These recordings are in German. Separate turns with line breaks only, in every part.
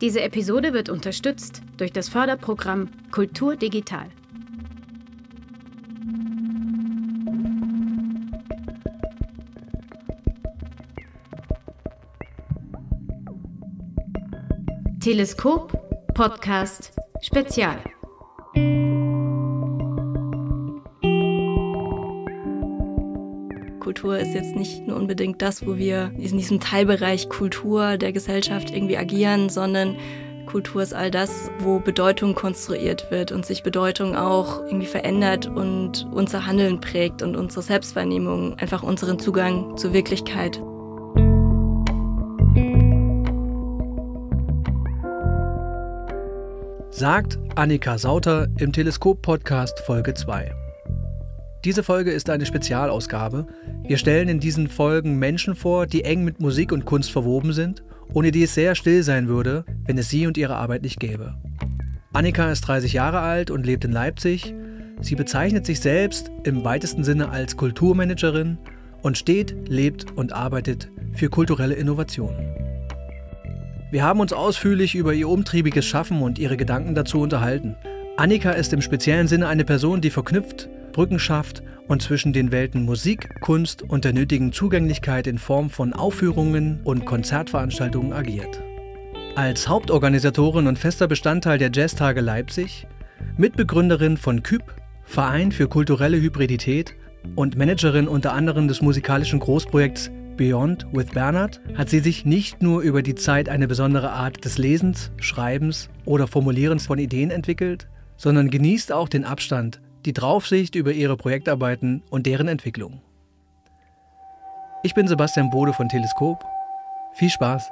Diese Episode wird unterstützt durch das Förderprogramm Kultur Digital. Teleskop Podcast Spezial.
Kultur ist jetzt nicht nur unbedingt das, wo wir in diesem Teilbereich Kultur der Gesellschaft irgendwie agieren, sondern Kultur ist all das, wo Bedeutung konstruiert wird und sich Bedeutung auch irgendwie verändert und unser Handeln prägt und unsere Selbstwahrnehmung, einfach unseren Zugang zur Wirklichkeit.
Sagt Annika Sauter im Teleskop-Podcast Folge 2. Diese Folge ist eine Spezialausgabe. Wir stellen in diesen Folgen Menschen vor, die eng mit Musik und Kunst verwoben sind, ohne die es sehr still sein würde, wenn es sie und ihre Arbeit nicht gäbe. Annika ist 30 Jahre alt und lebt in Leipzig. Sie bezeichnet sich selbst im weitesten Sinne als Kulturmanagerin und steht, lebt und arbeitet für kulturelle Innovationen. Wir haben uns ausführlich über ihr umtriebiges Schaffen und ihre Gedanken dazu unterhalten. Annika ist im speziellen Sinne eine Person, die verknüpft, Brücken schafft und zwischen den Welten Musik, Kunst und der nötigen Zugänglichkeit in Form von Aufführungen und Konzertveranstaltungen agiert. Als Hauptorganisatorin und fester Bestandteil der Jazztage Leipzig, Mitbegründerin von KÜB, Verein für kulturelle Hybridität und Managerin unter anderem des musikalischen Großprojekts Beyond with Bernhard hat sie sich nicht nur über die Zeit eine besondere Art des Lesens, Schreibens oder Formulierens von Ideen entwickelt, sondern genießt auch den Abstand die Draufsicht über ihre Projektarbeiten und deren Entwicklung. Ich bin Sebastian Bode von Teleskop. Viel Spaß!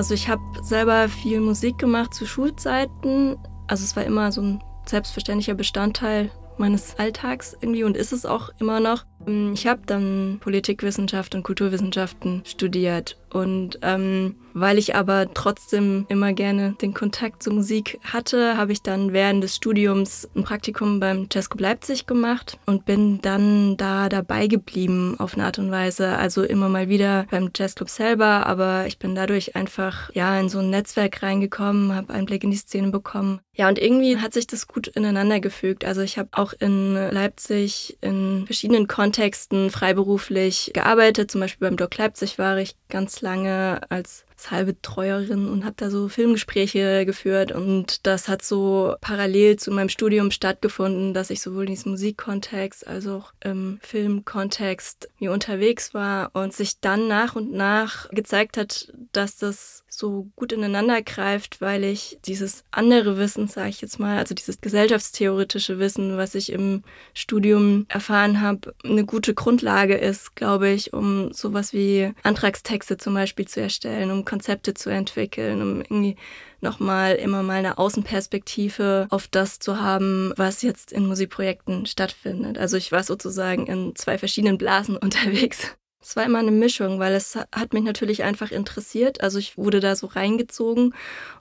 Also ich habe selber viel Musik gemacht zu Schulzeiten. Also es war immer so ein selbstverständlicher Bestandteil meines Alltags irgendwie und ist es auch immer noch. Ich habe dann Politikwissenschaft und Kulturwissenschaften studiert und ähm, weil ich aber trotzdem immer gerne den Kontakt zur Musik hatte, habe ich dann während des Studiums ein Praktikum beim Jazzclub Leipzig gemacht und bin dann da dabei geblieben auf eine Art und Weise. Also immer mal wieder beim Jazzclub selber, aber ich bin dadurch einfach ja in so ein Netzwerk reingekommen, habe Einblick in die Szene bekommen. Ja, und irgendwie hat sich das gut ineinander gefügt. Also ich habe auch in Leipzig in verschiedenen Kontexten freiberuflich gearbeitet. Zum Beispiel beim Doc Leipzig war ich ganz lange als Saalbetreuerin und habe da so Filmgespräche geführt und das hat so parallel zu meinem Studium stattgefunden, dass ich sowohl in diesem Musikkontext als auch im Filmkontext mir unterwegs war und sich dann nach und nach gezeigt hat, dass das so gut ineinander greift, weil ich dieses andere Wissen, sage ich jetzt mal, also dieses gesellschaftstheoretische Wissen, was ich im Studium erfahren habe, eine gute Grundlage ist, glaube ich, um sowas wie Antragstexte zum Beispiel zu erstellen, um Konzepte zu entwickeln, um irgendwie nochmal immer mal eine Außenperspektive auf das zu haben, was jetzt in Musikprojekten stattfindet. Also ich war sozusagen in zwei verschiedenen Blasen unterwegs. Es war immer eine Mischung, weil es hat mich natürlich einfach interessiert. Also ich wurde da so reingezogen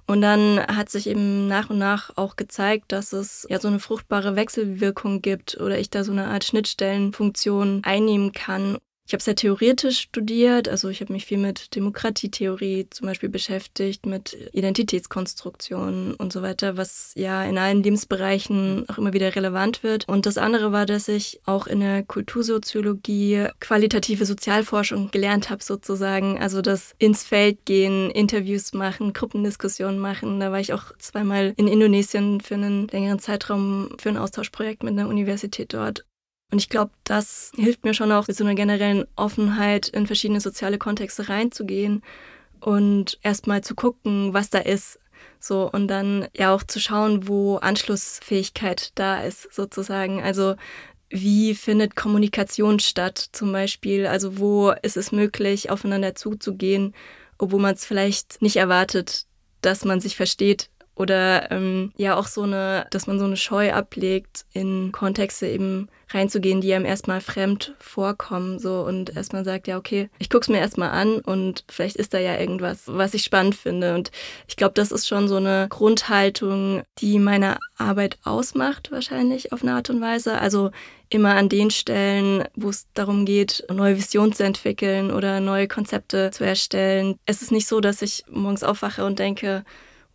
und dann hat sich eben nach und nach auch gezeigt, dass es ja so eine fruchtbare Wechselwirkung gibt oder ich da so eine Art Schnittstellenfunktion einnehmen kann ich habe sehr theoretisch studiert, also ich habe mich viel mit Demokratietheorie zum Beispiel beschäftigt, mit Identitätskonstruktion und so weiter, was ja in allen Lebensbereichen auch immer wieder relevant wird. Und das andere war, dass ich auch in der Kultursoziologie qualitative Sozialforschung gelernt habe sozusagen, also das ins Feld gehen, Interviews machen, Gruppendiskussionen machen. Da war ich auch zweimal in Indonesien für einen längeren Zeitraum für ein Austauschprojekt mit einer Universität dort. Und ich glaube, das hilft mir schon auch mit so einer generellen Offenheit in verschiedene soziale Kontexte reinzugehen und erstmal zu gucken, was da ist. So, und dann ja auch zu schauen, wo Anschlussfähigkeit da ist, sozusagen. Also, wie findet Kommunikation statt, zum Beispiel? Also, wo ist es möglich, aufeinander zuzugehen, obwohl man es vielleicht nicht erwartet, dass man sich versteht oder ähm, ja auch so eine, dass man so eine Scheu ablegt, in Kontexte eben reinzugehen, die einem erstmal fremd vorkommen, so und erstmal sagt, ja, okay, ich guck's mir erstmal an und vielleicht ist da ja irgendwas, was ich spannend finde. Und ich glaube, das ist schon so eine Grundhaltung, die meine Arbeit ausmacht, wahrscheinlich auf eine Art und Weise. Also immer an den Stellen, wo es darum geht, neue Visionen zu entwickeln oder neue Konzepte zu erstellen. Es ist nicht so, dass ich morgens aufwache und denke,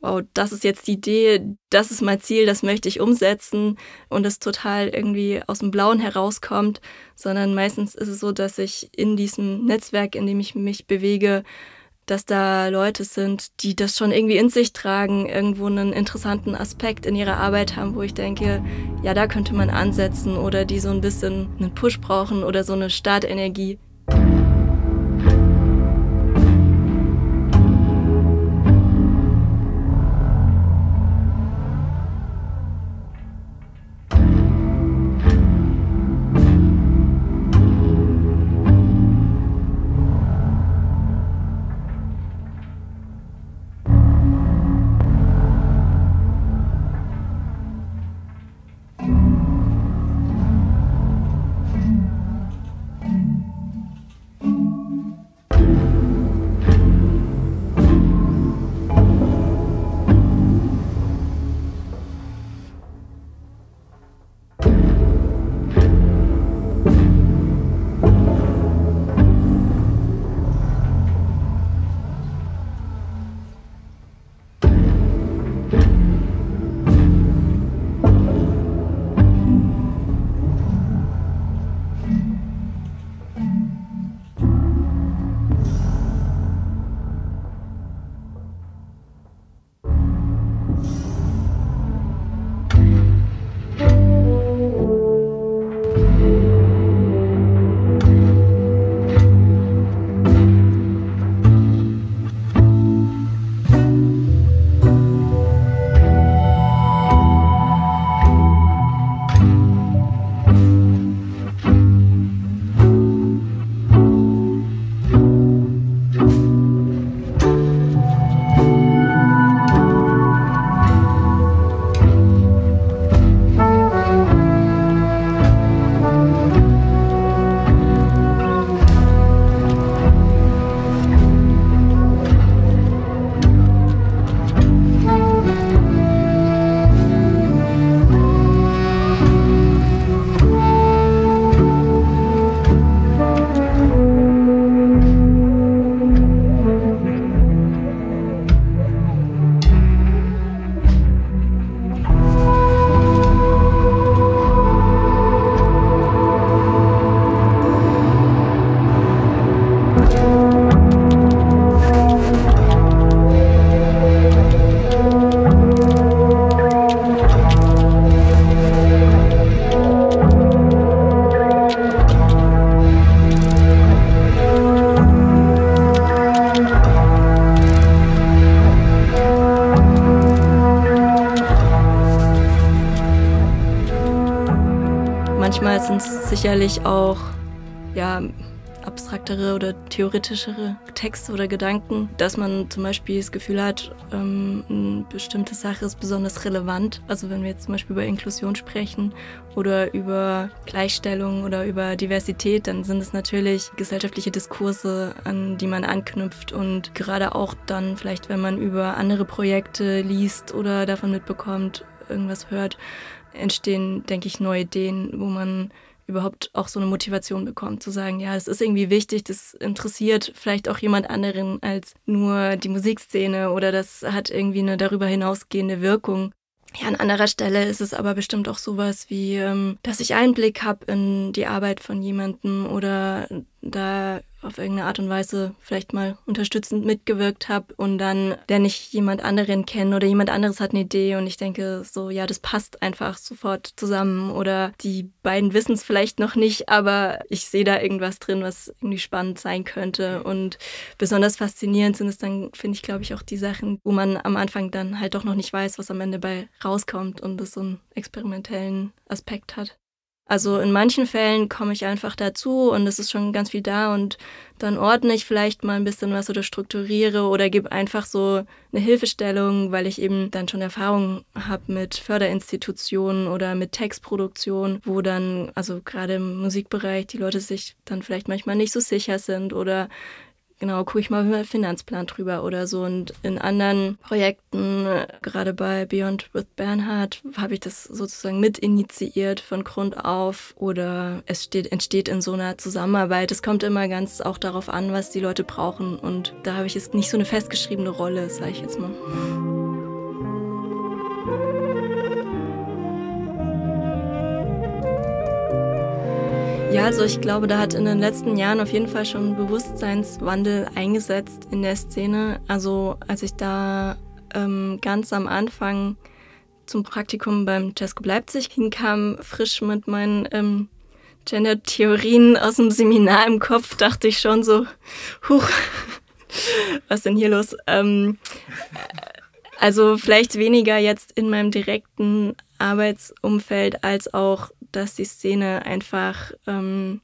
wow, das ist jetzt die Idee, das ist mein Ziel, das möchte ich umsetzen und es total irgendwie aus dem Blauen herauskommt, sondern meistens ist es so, dass ich in diesem Netzwerk, in dem ich mich bewege, dass da Leute sind, die das schon irgendwie in sich tragen, irgendwo einen interessanten Aspekt in ihrer Arbeit haben, wo ich denke, ja, da könnte man ansetzen oder die so ein bisschen einen Push brauchen oder so eine Startenergie. Sicherlich auch ja, abstraktere oder theoretischere Texte oder Gedanken, dass man zum Beispiel das Gefühl hat, ähm, eine bestimmte Sache ist besonders relevant. Also wenn wir jetzt zum Beispiel über Inklusion sprechen oder über Gleichstellung oder über Diversität, dann sind es natürlich gesellschaftliche Diskurse, an die man anknüpft und gerade auch dann vielleicht, wenn man über andere Projekte liest oder davon mitbekommt, irgendwas hört, entstehen, denke ich, neue Ideen, wo man überhaupt auch so eine Motivation bekommt, zu sagen, ja, es ist irgendwie wichtig, das interessiert vielleicht auch jemand anderen als nur die Musikszene oder das hat irgendwie eine darüber hinausgehende Wirkung. Ja, an anderer Stelle ist es aber bestimmt auch sowas wie, ähm, dass ich Einblick habe in die Arbeit von jemandem oder da auf irgendeine Art und Weise vielleicht mal unterstützend mitgewirkt habe und dann lerne ich jemand anderen kennen oder jemand anderes hat eine Idee und ich denke so, ja, das passt einfach sofort zusammen oder die beiden wissen es vielleicht noch nicht, aber ich sehe da irgendwas drin, was irgendwie spannend sein könnte und besonders faszinierend sind es dann, finde ich, glaube ich, auch die Sachen, wo man am Anfang dann halt doch noch nicht weiß, was am Ende bei rauskommt und es so einen experimentellen Aspekt hat. Also in manchen Fällen komme ich einfach dazu und es ist schon ganz viel da und dann ordne ich vielleicht mal ein bisschen was oder strukturiere oder gebe einfach so eine Hilfestellung, weil ich eben dann schon Erfahrung habe mit Förderinstitutionen oder mit Textproduktion, wo dann, also gerade im Musikbereich, die Leute sich dann vielleicht manchmal nicht so sicher sind oder genau, gucke ich mal über den Finanzplan drüber oder so. Und in anderen Projekten, gerade bei Beyond with Bernhard, habe ich das sozusagen mit initiiert von Grund auf oder es steht, entsteht in so einer Zusammenarbeit. Es kommt immer ganz auch darauf an, was die Leute brauchen. Und da habe ich jetzt nicht so eine festgeschriebene Rolle, sage ich jetzt mal. Ja, also ich glaube, da hat in den letzten Jahren auf jeden Fall schon Bewusstseinswandel eingesetzt in der Szene. Also als ich da ähm, ganz am Anfang zum Praktikum beim Tesco Leipzig hinkam, frisch mit meinen ähm, Gender-Theorien aus dem Seminar im Kopf, dachte ich schon so, huch, was denn hier los? Ähm, also vielleicht weniger jetzt in meinem direkten Arbeitsumfeld als auch dass die Szene einfach ähm,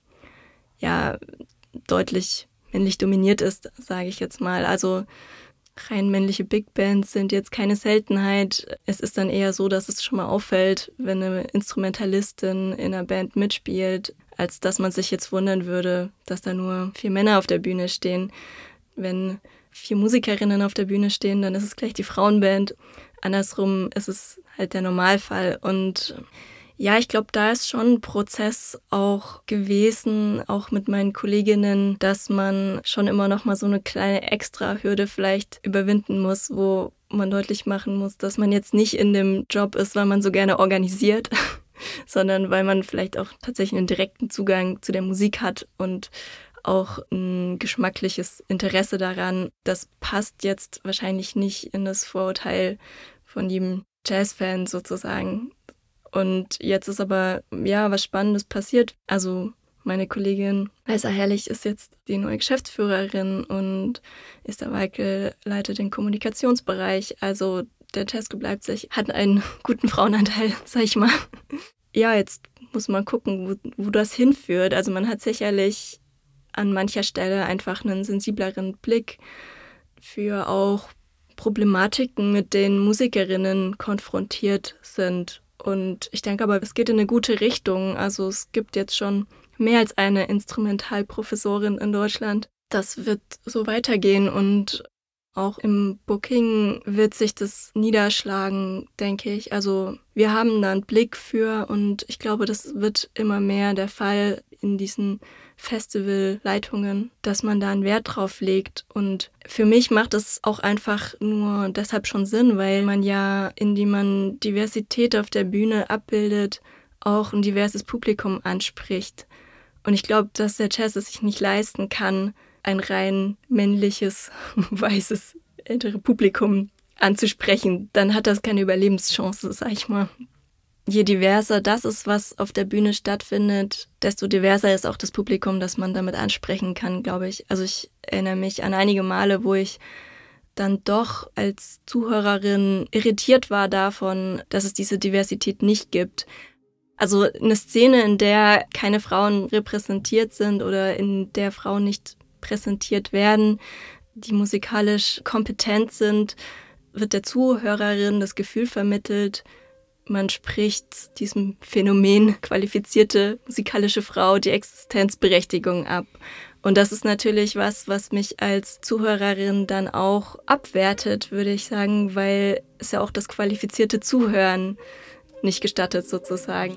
ja deutlich männlich dominiert ist, sage ich jetzt mal. Also rein männliche Big Bands sind jetzt keine Seltenheit. Es ist dann eher so, dass es schon mal auffällt, wenn eine Instrumentalistin in einer Band mitspielt, als dass man sich jetzt wundern würde, dass da nur vier Männer auf der Bühne stehen. Wenn vier Musikerinnen auf der Bühne stehen, dann ist es gleich die Frauenband. Andersrum ist es halt der Normalfall und ja, ich glaube, da ist schon ein Prozess auch gewesen, auch mit meinen Kolleginnen, dass man schon immer noch mal so eine kleine Extra-Hürde vielleicht überwinden muss, wo man deutlich machen muss, dass man jetzt nicht in dem Job ist, weil man so gerne organisiert, sondern weil man vielleicht auch tatsächlich einen direkten Zugang zu der Musik hat und auch ein geschmackliches Interesse daran. Das passt jetzt wahrscheinlich nicht in das Vorurteil von jedem Jazzfan sozusagen. Und jetzt ist aber, ja, was Spannendes passiert. Also meine Kollegin Leisa Herrlich ist jetzt die neue Geschäftsführerin und Esther Weikel leitet den Kommunikationsbereich. Also der Tesco Leipzig hat einen guten Frauenanteil, sag ich mal. Ja, jetzt muss man gucken, wo, wo das hinführt. Also man hat sicherlich an mancher Stelle einfach einen sensibleren Blick für auch Problematiken, mit denen Musikerinnen konfrontiert sind und ich denke aber, es geht in eine gute Richtung. Also es gibt jetzt schon mehr als eine Instrumentalprofessorin in Deutschland. Das wird so weitergehen und auch im Booking wird sich das niederschlagen, denke ich. Also wir haben da einen Blick für und ich glaube, das wird immer mehr der Fall in diesen Festivalleitungen, dass man da einen Wert drauf legt. Und für mich macht es auch einfach nur deshalb schon Sinn, weil man ja, indem man Diversität auf der Bühne abbildet, auch ein diverses Publikum anspricht. Und ich glaube, dass der Jazz es sich nicht leisten kann, ein rein männliches, weißes, ältere Publikum anzusprechen. Dann hat das keine Überlebenschance, sag ich mal je diverser das ist, was auf der Bühne stattfindet, desto diverser ist auch das Publikum, das man damit ansprechen kann, glaube ich. Also ich erinnere mich an einige Male, wo ich dann doch als Zuhörerin irritiert war davon, dass es diese Diversität nicht gibt. Also eine Szene, in der keine Frauen repräsentiert sind oder in der Frauen nicht präsentiert werden, die musikalisch kompetent sind, wird der Zuhörerin das Gefühl vermittelt, man spricht diesem Phänomen qualifizierte musikalische Frau die Existenzberechtigung ab. Und das ist natürlich was, was mich als Zuhörerin dann auch abwertet, würde ich sagen, weil es ja auch das qualifizierte Zuhören nicht gestattet sozusagen.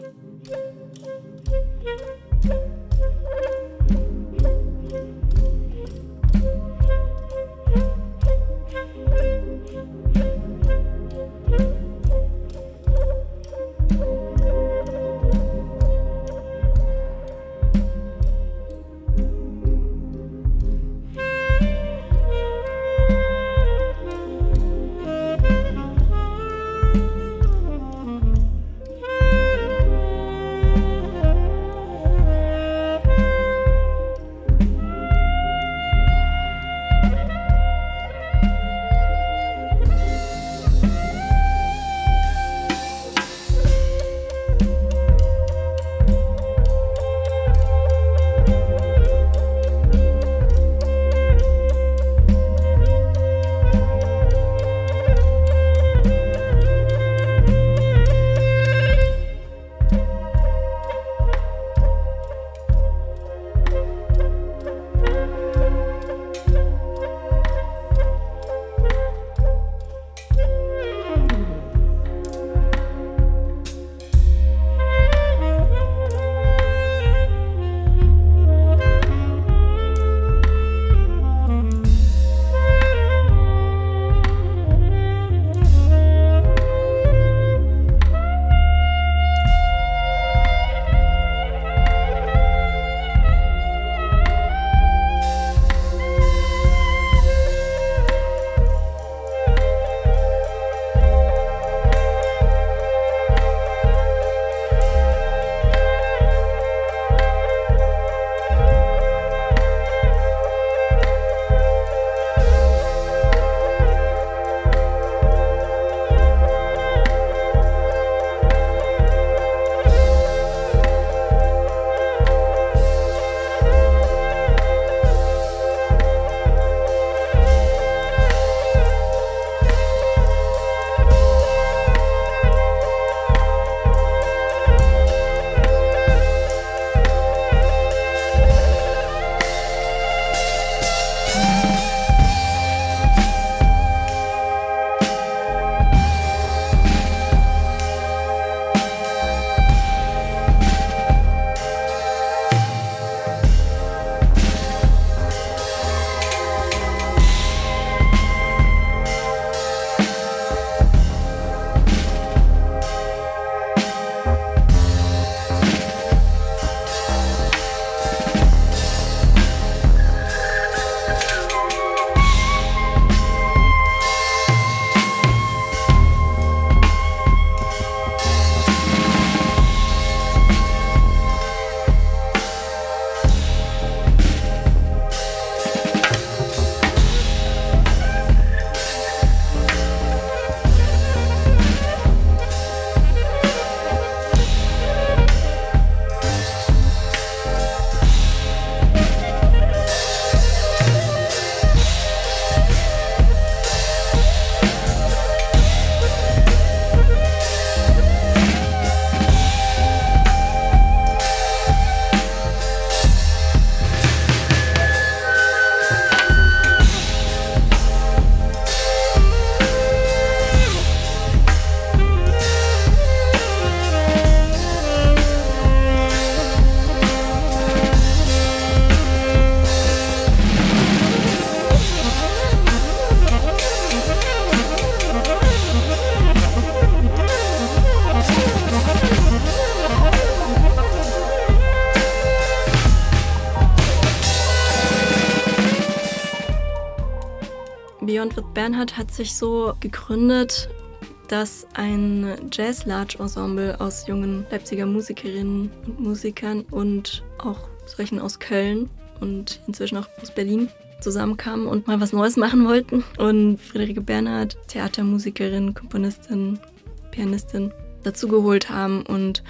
With Bernhard hat sich so gegründet, dass ein Jazz-Large-Ensemble aus jungen Leipziger Musikerinnen und Musikern und auch solchen aus Köln und inzwischen auch aus Berlin zusammenkamen und mal was Neues machen wollten. Und Friederike Bernhard, Theatermusikerin, Komponistin, Pianistin, dazugeholt haben und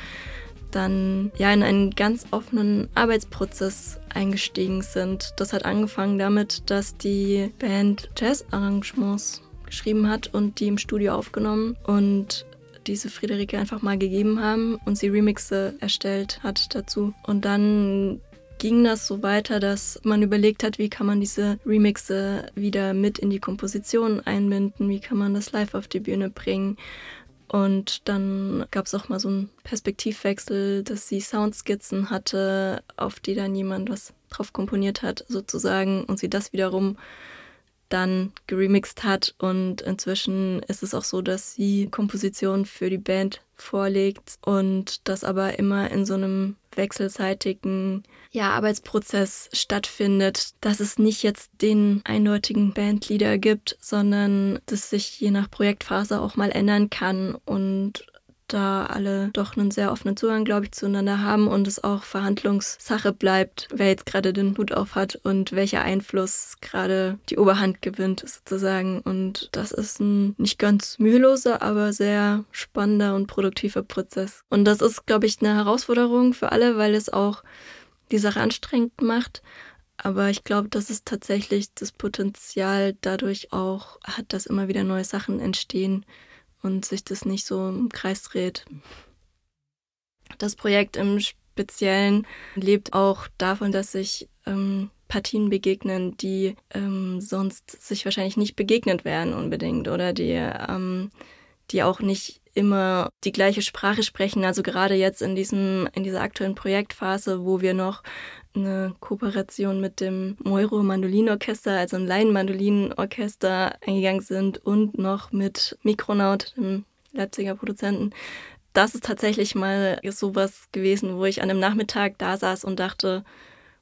dann ja in einen ganz offenen Arbeitsprozess eingestiegen sind. Das hat angefangen damit, dass die Band Jazz-Arrangements geschrieben hat und die im Studio aufgenommen und diese Friederike einfach mal gegeben haben und sie Remixe erstellt hat dazu. Und dann ging das so weiter, dass man überlegt hat, wie kann man diese Remixe wieder mit in die Komposition einbinden, wie kann man das live auf die Bühne bringen. Und dann gab es auch mal so einen Perspektivwechsel, dass sie Soundskizzen hatte, auf die dann jemand was drauf komponiert hat, sozusagen, und sie das wiederum dann geremixt hat. Und inzwischen ist es auch so, dass sie Kompositionen für die Band vorlegt und das aber immer in so einem wechselseitigen ja, Arbeitsprozess stattfindet, dass es nicht jetzt den eindeutigen Bandleader gibt, sondern dass sich je nach Projektphase auch mal ändern kann und da alle doch einen sehr offenen Zugang, glaube ich, zueinander haben und es auch Verhandlungssache bleibt, wer jetzt gerade den Hut auf hat und welcher Einfluss gerade die Oberhand gewinnt, sozusagen. Und das ist ein nicht ganz müheloser, aber sehr spannender und produktiver Prozess. Und das ist, glaube ich, eine Herausforderung für alle, weil es auch die Sache anstrengend macht. Aber ich glaube, dass es tatsächlich das Potenzial dadurch auch hat, dass immer wieder neue Sachen entstehen, und sich das nicht so im Kreis dreht. Das Projekt im Speziellen lebt auch davon, dass sich ähm, Partien begegnen, die ähm, sonst sich wahrscheinlich nicht begegnet wären unbedingt oder die, ähm, die auch nicht immer die gleiche Sprache sprechen. Also gerade jetzt in diesem, in dieser aktuellen Projektphase, wo wir noch eine Kooperation mit dem Moiro Mandolinorchester, also ein Laienmandolinorchester, eingegangen sind und noch mit Mikronaut, dem Leipziger Produzenten. Das ist tatsächlich mal sowas gewesen, wo ich an einem Nachmittag da saß und dachte,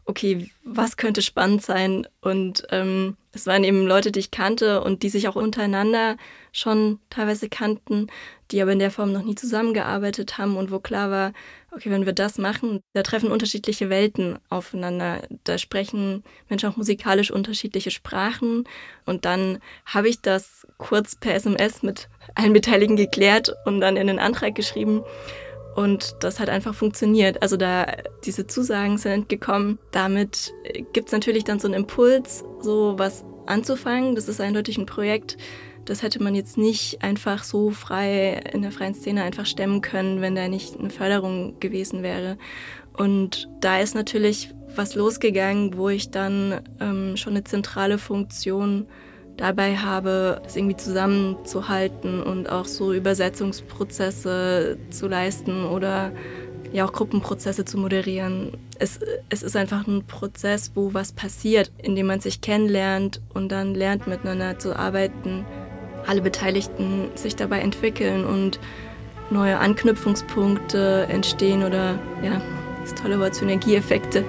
okay, was könnte spannend sein? Und ähm, es waren eben Leute, die ich kannte und die sich auch untereinander schon teilweise kannten, die aber in der Form noch nie zusammengearbeitet haben und wo klar war, okay, wenn wir das machen, da treffen unterschiedliche Welten aufeinander. Da sprechen Menschen auch musikalisch unterschiedliche Sprachen. Und dann habe ich das kurz per SMS mit allen Beteiligten geklärt und dann in den Antrag geschrieben. Und das hat einfach funktioniert. Also da diese Zusagen sind gekommen. Damit gibt es natürlich dann so einen Impuls, so was anzufangen. Das ist eindeutig ein Projekt, das hätte man jetzt nicht einfach so frei in der freien Szene einfach stemmen können, wenn da nicht eine Förderung gewesen wäre. Und da ist natürlich was losgegangen, wo ich dann ähm, schon eine zentrale Funktion dabei habe, das irgendwie zusammenzuhalten und auch so Übersetzungsprozesse zu leisten oder ja auch Gruppenprozesse zu moderieren. Es, es ist einfach ein Prozess, wo was passiert, in dem man sich kennenlernt und dann lernt miteinander zu arbeiten alle Beteiligten sich dabei entwickeln und neue Anknüpfungspunkte entstehen oder ja, das tolle Wort Synergieeffekte.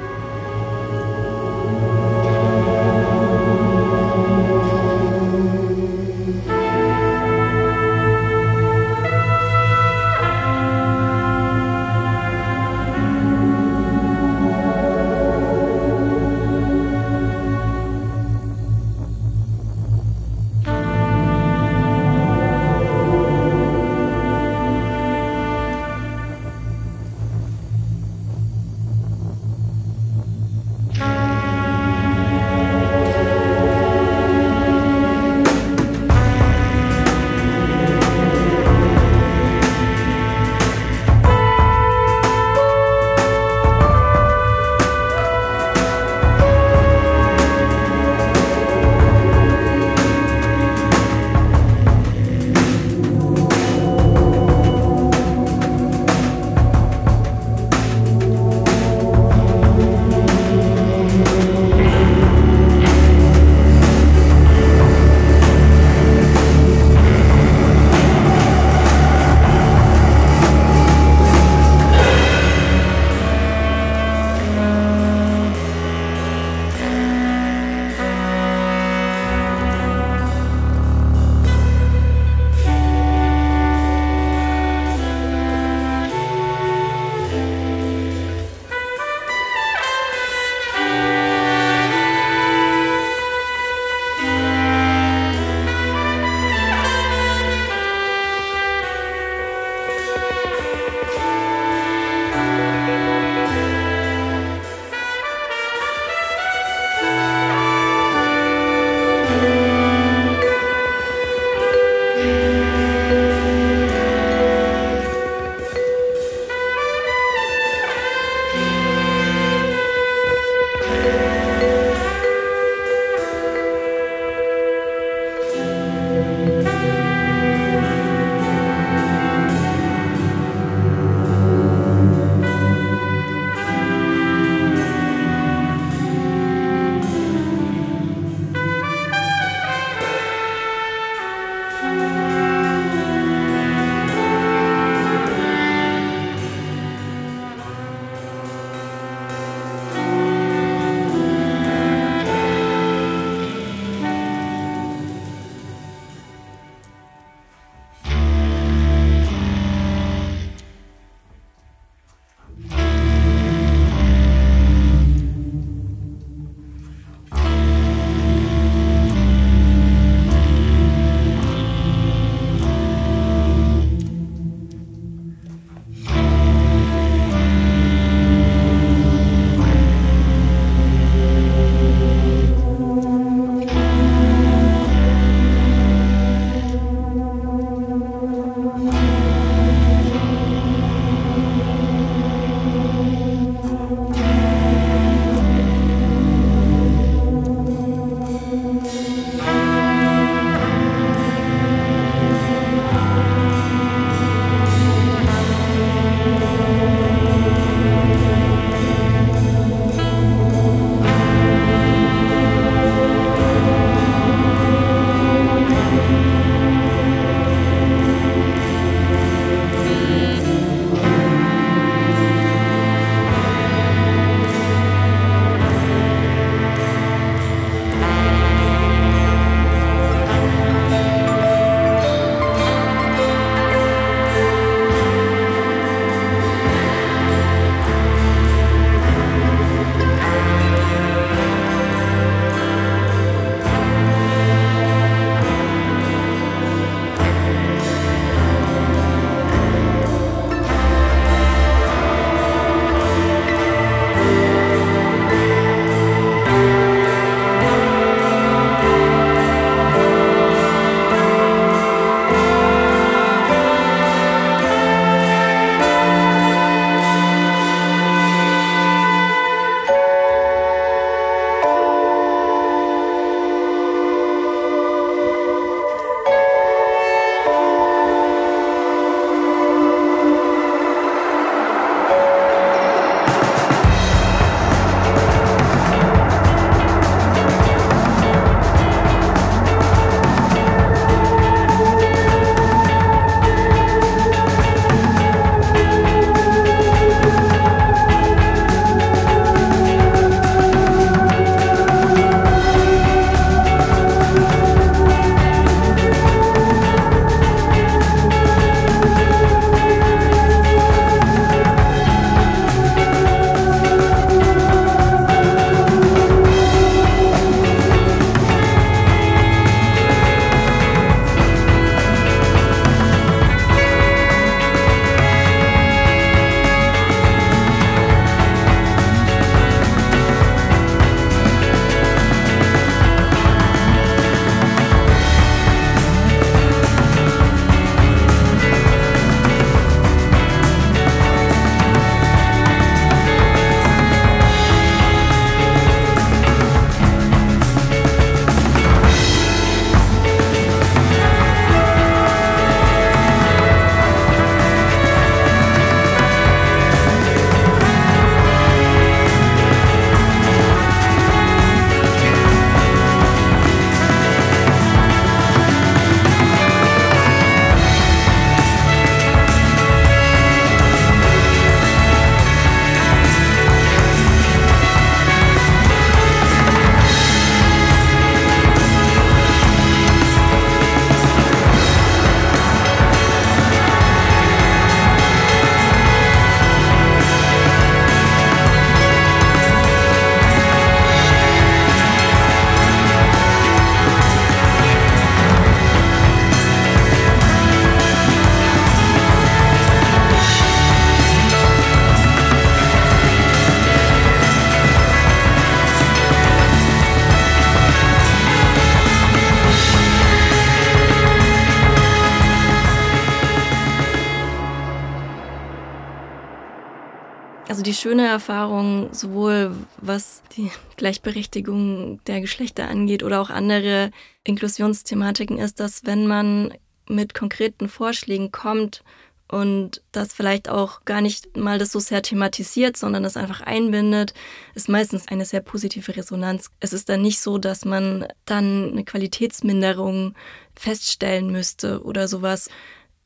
Schöne Erfahrung, sowohl was die Gleichberechtigung der Geschlechter angeht oder auch andere Inklusionsthematiken, ist, dass wenn man mit konkreten Vorschlägen kommt und das vielleicht auch gar nicht mal das so sehr thematisiert, sondern das einfach einbindet, ist meistens eine sehr positive Resonanz. Es ist dann nicht so, dass man dann eine Qualitätsminderung feststellen müsste oder sowas.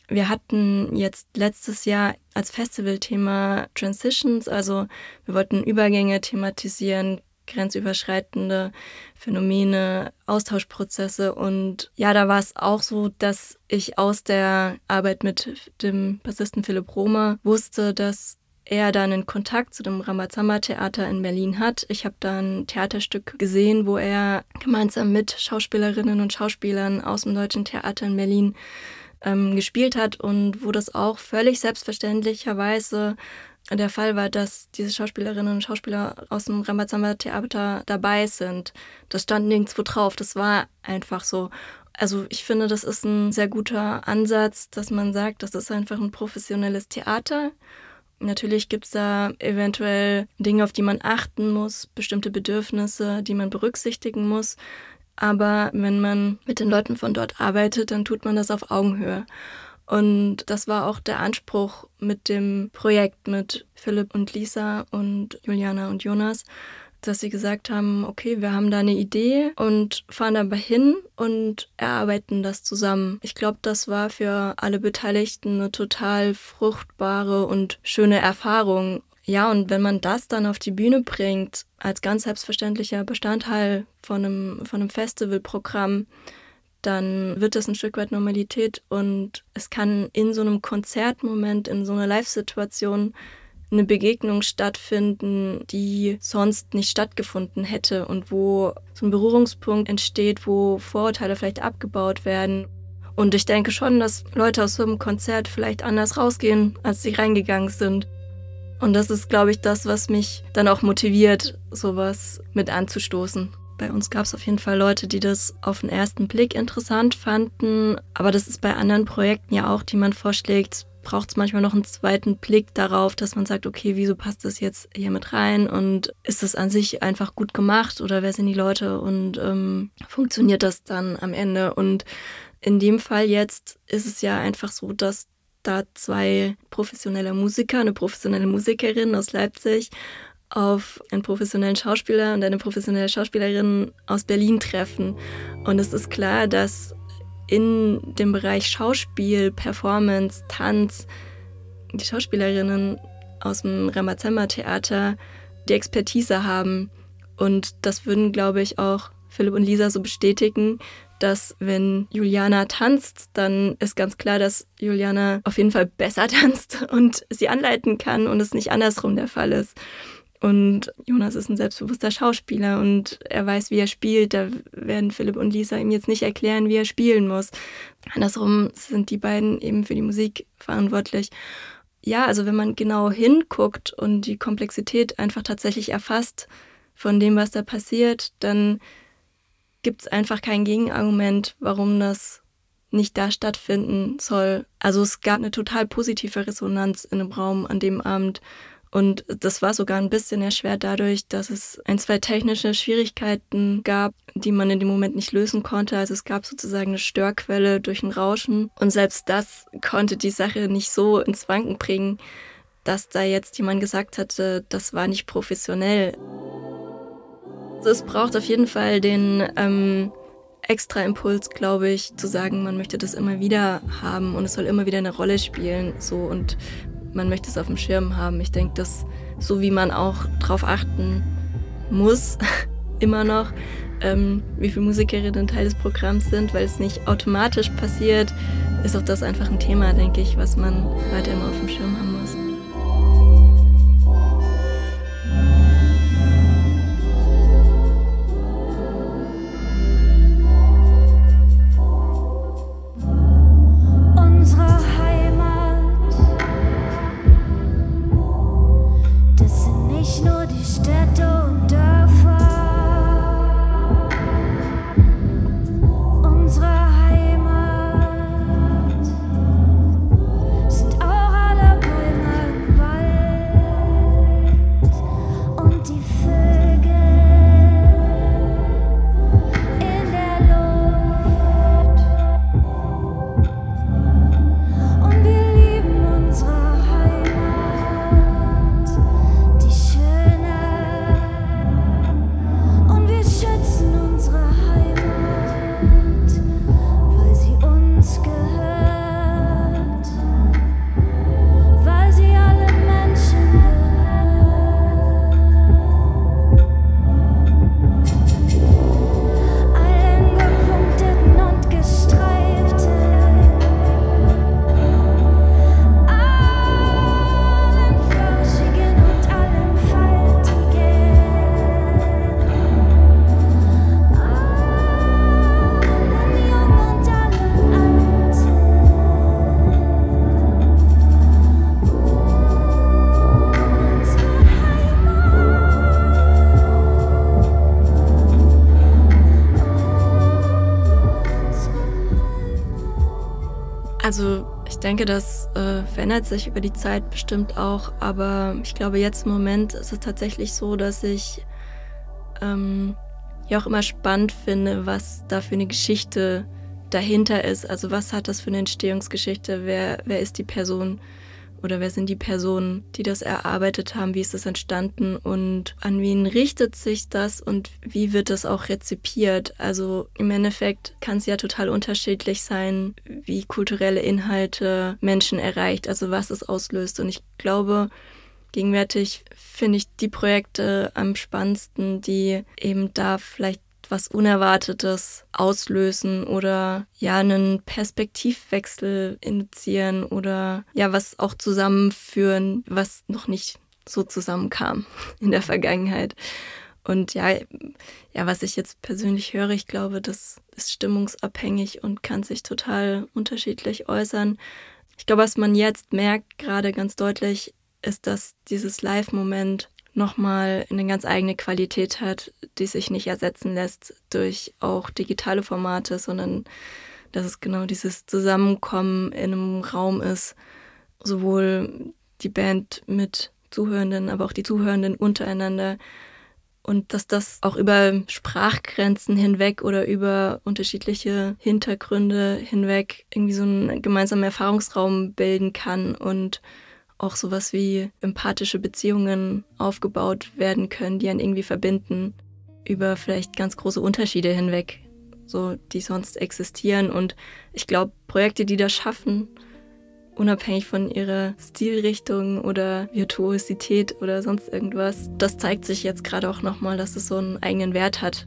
Wir hatten jetzt letztes Jahr als Festivalthema Transitions, also wir wollten Übergänge thematisieren, grenzüberschreitende Phänomene, Austauschprozesse. Und ja, da war es auch so, dass ich aus der Arbeit mit dem Bassisten Philipp Romer wusste, dass er dann einen Kontakt zu dem Ramazamba-Theater in Berlin hat. Ich habe da ein Theaterstück gesehen, wo er gemeinsam mit Schauspielerinnen und Schauspielern aus dem Deutschen Theater in Berlin ähm, gespielt hat und wo das auch völlig selbstverständlicherweise der Fall war, dass diese Schauspielerinnen und Schauspieler aus dem Rambazamba Theater dabei sind. Das stand nirgendwo drauf. Das war einfach so. Also ich finde, das ist ein sehr guter Ansatz, dass man sagt, das ist einfach ein professionelles Theater. Natürlich gibt es da eventuell Dinge, auf die man achten muss, bestimmte Bedürfnisse, die man berücksichtigen muss. Aber wenn man mit den Leuten von dort arbeitet, dann tut man das auf Augenhöhe. Und das war auch der Anspruch mit dem Projekt mit Philipp und Lisa und Juliana und Jonas, dass sie gesagt haben, okay, wir haben da eine Idee und fahren dabei hin und erarbeiten das zusammen. Ich glaube, das war für alle Beteiligten eine total fruchtbare und schöne Erfahrung. Ja, und wenn man das dann auf die Bühne bringt, als ganz selbstverständlicher Bestandteil von einem, von einem Festivalprogramm, dann wird das ein Stück weit Normalität und es kann in so einem Konzertmoment, in so einer Live-Situation eine Begegnung stattfinden, die sonst nicht stattgefunden hätte und wo so ein Berührungspunkt entsteht, wo Vorurteile vielleicht abgebaut werden. Und ich denke schon, dass Leute aus so einem Konzert vielleicht anders rausgehen, als sie reingegangen sind. Und das ist, glaube ich, das, was mich dann auch motiviert, sowas mit anzustoßen. Bei uns gab es auf jeden Fall Leute, die das auf den ersten Blick interessant fanden. Aber das ist bei anderen Projekten ja auch, die man vorschlägt, braucht es manchmal noch einen zweiten Blick darauf, dass man sagt, okay, wieso passt das jetzt hier mit rein und ist das an sich einfach gut gemacht oder wer sind die Leute und ähm, funktioniert das dann am Ende? Und in dem Fall jetzt ist es ja einfach so, dass da zwei professionelle Musiker, eine professionelle Musikerin aus Leipzig auf einen professionellen Schauspieler und eine professionelle Schauspielerin aus Berlin treffen. Und es ist klar, dass in dem Bereich Schauspiel, Performance, Tanz die Schauspielerinnen aus dem Ramazamba Theater die Expertise haben. Und das würden, glaube ich, auch Philipp und Lisa so bestätigen, dass wenn Juliana tanzt, dann ist ganz klar, dass Juliana auf jeden Fall besser tanzt und sie anleiten kann und es nicht andersrum der Fall ist. Und Jonas ist ein selbstbewusster Schauspieler und er weiß, wie er spielt. Da werden Philipp und Lisa ihm jetzt nicht erklären, wie er spielen muss. Andersrum sind die beiden eben für die Musik verantwortlich. Ja, also wenn man genau hinguckt und die Komplexität einfach tatsächlich erfasst von dem, was da passiert, dann gibt es einfach kein Gegenargument, warum das nicht da stattfinden soll. Also es gab eine total positive Resonanz in dem Raum an dem Abend und das war sogar ein bisschen erschwert dadurch, dass es ein, zwei technische Schwierigkeiten gab, die man in dem Moment nicht lösen konnte. Also es gab sozusagen eine Störquelle durch ein Rauschen. Und selbst das konnte die Sache nicht so ins Wanken bringen, dass da jetzt jemand gesagt hatte, das war nicht professionell. Es braucht auf jeden Fall den ähm, extra Impuls, glaube ich, zu sagen, man möchte das immer wieder haben und es soll immer wieder eine Rolle spielen. So und man möchte es auf dem Schirm haben. Ich denke, dass so wie man auch darauf achten muss, immer noch, ähm, wie viele Musikerinnen Teil des Programms sind, weil es nicht automatisch passiert, ist auch das einfach ein Thema, denke ich, was man weiter immer auf dem Schirm haben muss. Denke, das äh, verändert sich über die Zeit bestimmt auch, aber ich glaube, jetzt im Moment ist es tatsächlich so, dass ich ähm, ja auch immer spannend finde, was da für eine Geschichte dahinter ist. Also was hat das für eine Entstehungsgeschichte? Wer, wer ist die Person? Oder wer sind die Personen, die das erarbeitet haben, wie ist es entstanden und an wen richtet sich das und wie wird das auch rezipiert. Also im Endeffekt kann es ja total unterschiedlich sein, wie kulturelle Inhalte Menschen erreicht, also was es auslöst. Und ich glaube, gegenwärtig finde ich die Projekte am spannendsten, die eben da vielleicht was Unerwartetes auslösen oder ja einen Perspektivwechsel initiieren oder ja was auch zusammenführen, was noch nicht so zusammenkam in der Vergangenheit. Und ja, ja, was ich jetzt persönlich höre, ich glaube, das ist stimmungsabhängig und kann sich total unterschiedlich äußern. Ich glaube, was man jetzt merkt, gerade ganz deutlich, ist, dass dieses Live-Moment nochmal eine ganz eigene Qualität hat, die sich nicht ersetzen lässt durch auch digitale Formate, sondern dass es genau dieses Zusammenkommen in einem Raum ist, sowohl die Band mit Zuhörenden, aber auch die Zuhörenden untereinander. Und dass das auch über Sprachgrenzen hinweg oder über unterschiedliche Hintergründe hinweg irgendwie so einen gemeinsamen Erfahrungsraum bilden kann und auch sowas wie empathische Beziehungen aufgebaut werden können, die einen irgendwie verbinden über vielleicht ganz große Unterschiede hinweg, so die sonst existieren. Und ich glaube, Projekte, die das schaffen, unabhängig von ihrer Stilrichtung oder Virtuosität oder sonst irgendwas, das zeigt sich jetzt gerade auch nochmal, dass es so einen eigenen Wert hat.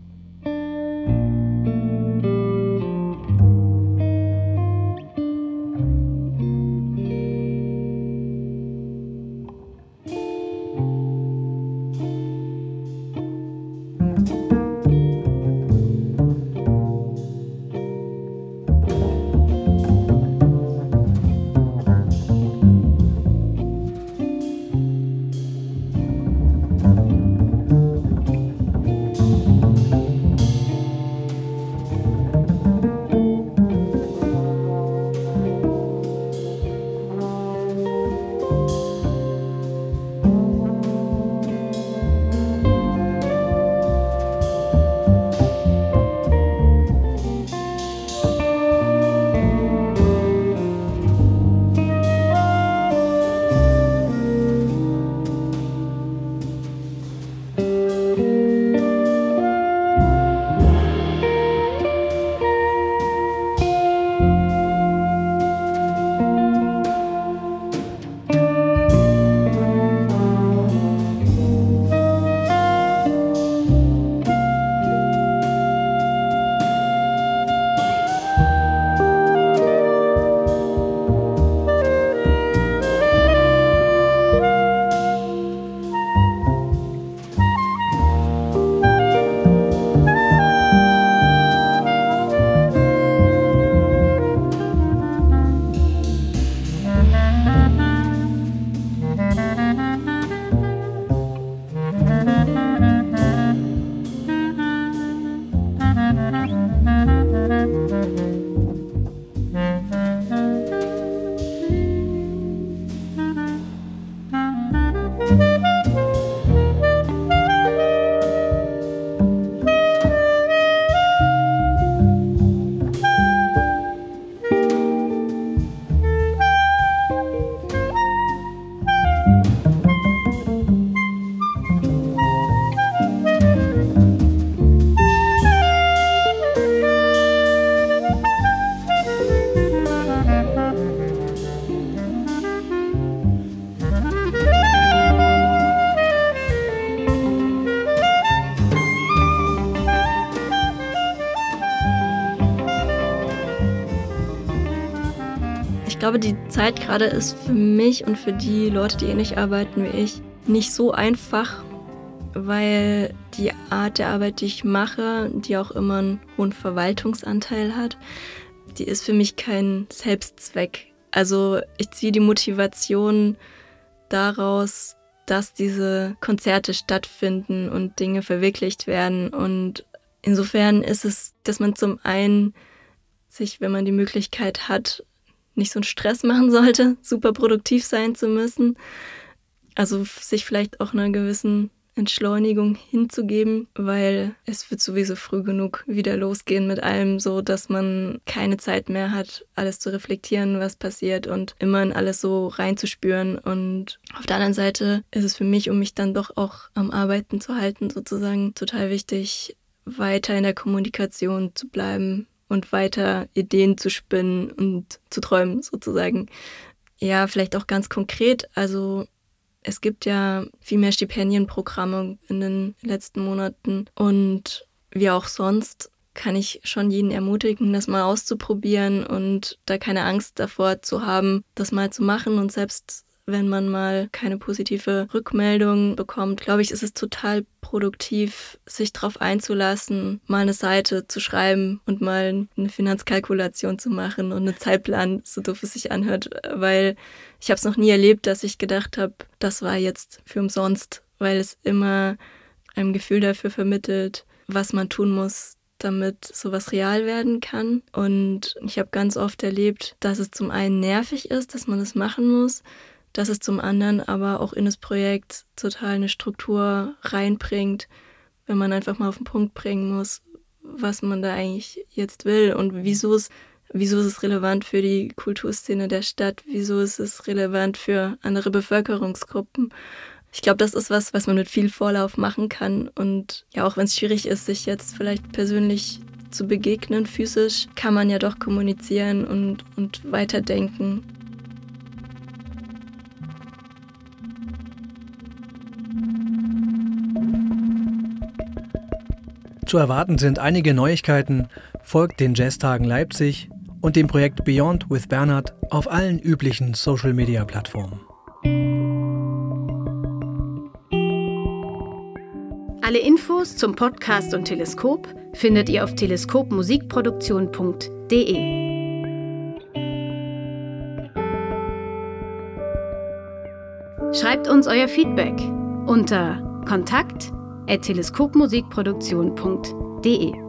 Glaube, die Zeit gerade ist für mich und für die Leute, die ähnlich arbeiten wie ich, nicht so einfach, weil die Art der Arbeit, die ich mache, die auch immer einen hohen Verwaltungsanteil hat, die ist für mich kein Selbstzweck. Also ich ziehe die Motivation daraus, dass diese Konzerte stattfinden und Dinge verwirklicht werden. Und insofern ist es, dass man zum einen sich, wenn man die Möglichkeit hat, nicht so einen Stress machen sollte, super produktiv sein zu müssen. Also sich vielleicht auch einer gewissen Entschleunigung hinzugeben, weil es wird sowieso früh genug wieder losgehen mit allem, so dass man keine Zeit mehr hat, alles zu reflektieren, was passiert und immer in alles so reinzuspüren. Und auf der anderen Seite ist es für mich, um mich dann doch auch am Arbeiten zu halten, sozusagen total wichtig, weiter in der Kommunikation zu bleiben und weiter Ideen zu spinnen und zu träumen, sozusagen. Ja, vielleicht auch ganz konkret. Also es gibt ja viel mehr Stipendienprogramme in den letzten Monaten und wie auch sonst kann ich schon jeden ermutigen, das mal auszuprobieren und da keine Angst davor zu haben, das mal zu machen und selbst wenn man mal keine positive Rückmeldung bekommt, glaube ich, ist es total produktiv, sich darauf einzulassen, mal eine Seite zu schreiben und mal eine Finanzkalkulation zu machen und einen Zeitplan, so doof es sich anhört, weil ich habe es noch nie erlebt, dass ich gedacht habe, das war jetzt für umsonst, weil es immer ein Gefühl dafür vermittelt, was man tun muss, damit sowas real werden kann. Und ich habe ganz oft erlebt, dass es zum einen nervig ist, dass man es machen muss, dass es zum anderen aber auch in das Projekt total eine Struktur reinbringt, wenn man einfach mal auf den Punkt bringen muss, was man da eigentlich jetzt will und wieso es, wieso ist es relevant für die Kulturszene der Stadt, wieso ist es relevant für andere Bevölkerungsgruppen. Ich glaube, das ist was, was man mit viel Vorlauf machen kann. Und ja, auch wenn es schwierig ist, sich jetzt vielleicht persönlich zu begegnen, physisch, kann man ja doch kommunizieren und, und weiterdenken.
Zu erwarten sind einige Neuigkeiten, folgt den Jazztagen Leipzig und dem Projekt Beyond with Bernhard auf allen üblichen Social-Media-Plattformen.
Alle Infos zum Podcast und Teleskop findet ihr auf teleskopmusikproduktion.de. Schreibt uns euer Feedback unter kontakt teleskopmusikproduktion.de.